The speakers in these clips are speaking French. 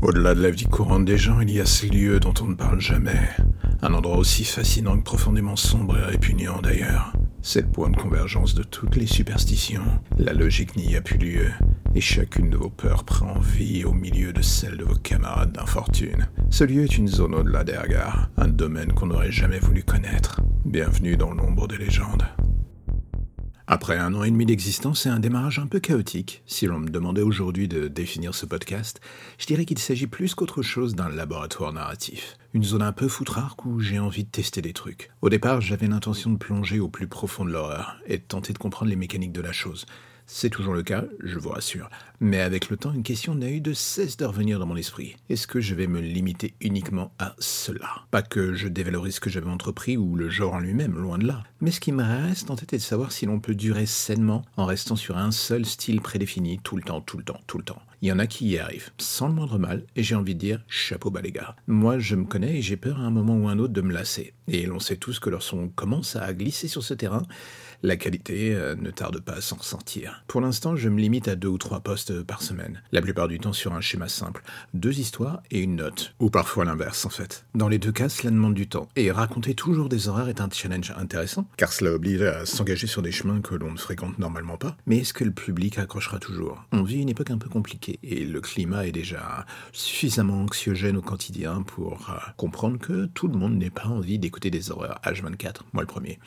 Au-delà de la vie courante des gens, il y a ce lieu dont on ne parle jamais. Un endroit aussi fascinant que profondément sombre et répugnant d'ailleurs. C'est le point de convergence de toutes les superstitions. La logique n'y a plus lieu, et chacune de vos peurs prend vie au milieu de celle de vos camarades d'infortune. Ce lieu est une zone au-delà des regards, un domaine qu'on n'aurait jamais voulu connaître. Bienvenue dans l'ombre des légendes. Après un an et demi d'existence et un démarrage un peu chaotique, si l'on me demandait aujourd'hui de définir ce podcast, je dirais qu'il s'agit plus qu'autre chose d'un laboratoire narratif. Une zone un peu foutrarque où j'ai envie de tester des trucs. Au départ, j'avais l'intention de plonger au plus profond de l'horreur et de tenter de comprendre les mécaniques de la chose. C'est toujours le cas, je vous rassure. Mais avec le temps, une question n'a eu de cesse de revenir dans mon esprit. Est-ce que je vais me limiter uniquement à cela? Pas que je dévalorise ce que j'avais entrepris ou le genre en lui-même, loin de là. Mais ce qui me reste en tête est de savoir si l'on peut durer sainement en restant sur un seul style prédéfini tout le temps, tout le temps, tout le temps. Il y en a qui y arrivent, sans le moindre mal, et j'ai envie de dire chapeau bas les gars. Moi, je me connais et j'ai peur à un moment ou un autre de me lasser. Et l'on sait tous que lorsqu'on commence à glisser sur ce terrain, la qualité euh, ne tarde pas à s'en ressentir. Pour l'instant, je me limite à deux ou trois postes par semaine, la plupart du temps sur un schéma simple, deux histoires et une note, ou parfois l'inverse en fait. Dans les deux cas, cela demande du temps, et raconter toujours des horreurs est un challenge intéressant, car cela oblige à s'engager sur des chemins que l'on ne fréquente normalement pas. Mais est-ce que le public accrochera toujours? On vit une époque un peu compliquée, et le climat est déjà suffisamment anxiogène au quotidien pour euh, comprendre que tout le monde n'est pas envie d'écouter des horreurs H24, moi le premier.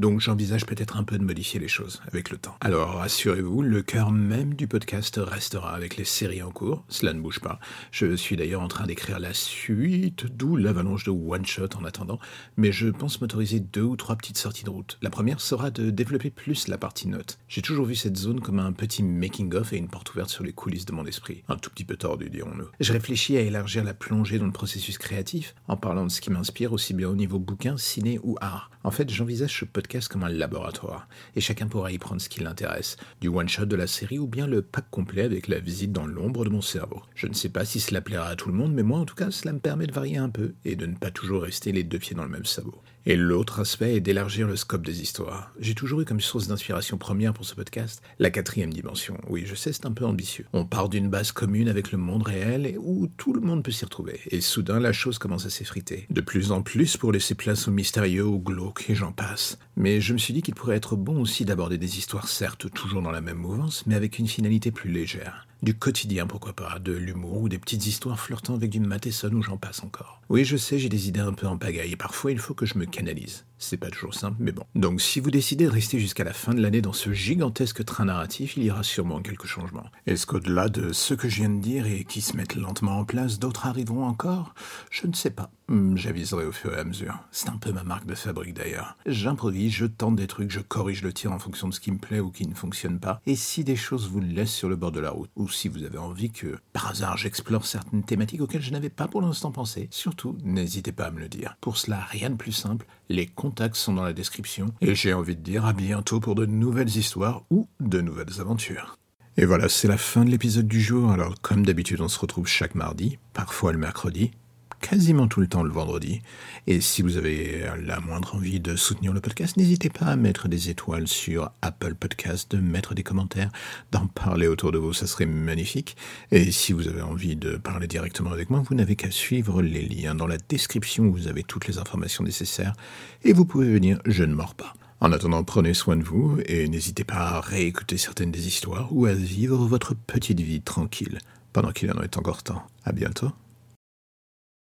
Donc j'envisage peut-être un peu de modifier les choses avec le temps. Alors rassurez-vous, le cœur même du podcast restera avec les séries en cours, cela ne bouge pas. Je suis d'ailleurs en train d'écrire la suite, d'où l'avalanche de one-shot en attendant, mais je pense m'autoriser deux ou trois petites sorties de route. La première sera de développer plus la partie note. J'ai toujours vu cette zone comme un petit making-of et une porte ouverte sur les coulisses de mon esprit. Un tout petit peu tordu, dirons-nous. Je réfléchis à élargir la plongée dans le processus créatif en parlant de ce qui m'inspire aussi bien au niveau bouquin, ciné ou art. En fait, j'envisage ce podcast comme un laboratoire, et chacun pourra y prendre ce qui l'intéresse, du one-shot de la série ou bien le pack complet avec la visite dans l'ombre de mon cerveau. Je ne sais pas si cela plaira à tout le monde, mais moi en tout cas, cela me permet de varier un peu et de ne pas toujours rester les deux pieds dans le même sabot. Et l'autre aspect est d'élargir le scope des histoires. J'ai toujours eu comme source d'inspiration première pour ce podcast la quatrième dimension. Oui, je sais, c'est un peu ambitieux. On part d'une base commune avec le monde réel où tout le monde peut s'y retrouver. Et soudain, la chose commence à s'effriter. De plus en plus pour laisser place au mystérieux, au glauque, et j'en passe. Mais je me suis dit qu'il pourrait être bon aussi d'aborder des histoires certes toujours dans la même mouvance, mais avec une finalité plus légère du quotidien, pourquoi pas, de l'humour ou des petites histoires flirtant avec du Matheson ou j'en passe encore. Oui, je sais, j'ai des idées un peu en pagaille et parfois il faut que je me canalise. C'est pas toujours simple, mais bon. Donc si vous décidez de rester jusqu'à la fin de l'année dans ce gigantesque train narratif, il y aura sûrement quelques changements. Est-ce qu'au-delà de ce que je viens de dire et qui se mettent lentement en place, d'autres arriveront encore? Je ne sais pas. Hmm, j'aviserai au fur et à mesure. C'est un peu ma marque de fabrique d'ailleurs. J'improvise, je tente des trucs, je corrige le tir en fonction de ce qui me plaît ou qui ne fonctionne pas. Et si des choses vous laissent sur le bord de la route, ou si vous avez envie que, par hasard, j'explore certaines thématiques auxquelles je n'avais pas pour l'instant pensé, surtout, n'hésitez pas à me le dire. Pour cela, rien de plus simple, les sont dans la description, et j'ai envie de dire à bientôt pour de nouvelles histoires ou de nouvelles aventures. Et voilà, c'est la fin de l'épisode du jour. Alors, comme d'habitude, on se retrouve chaque mardi, parfois le mercredi, quasiment tout le temps le vendredi. Et si vous avez la moindre envie de soutenir le podcast, n'hésitez pas à mettre des étoiles sur Apple Podcast, de mettre des commentaires, d'en parler autour de vous, ça serait magnifique. Et si vous avez envie de parler directement avec moi, vous n'avez qu'à suivre les liens dans la description où vous avez toutes les informations nécessaires et vous pouvez venir, je ne mords pas. En attendant, prenez soin de vous et n'hésitez pas à réécouter certaines des histoires ou à vivre votre petite vie tranquille pendant qu'il en est encore temps. À bientôt.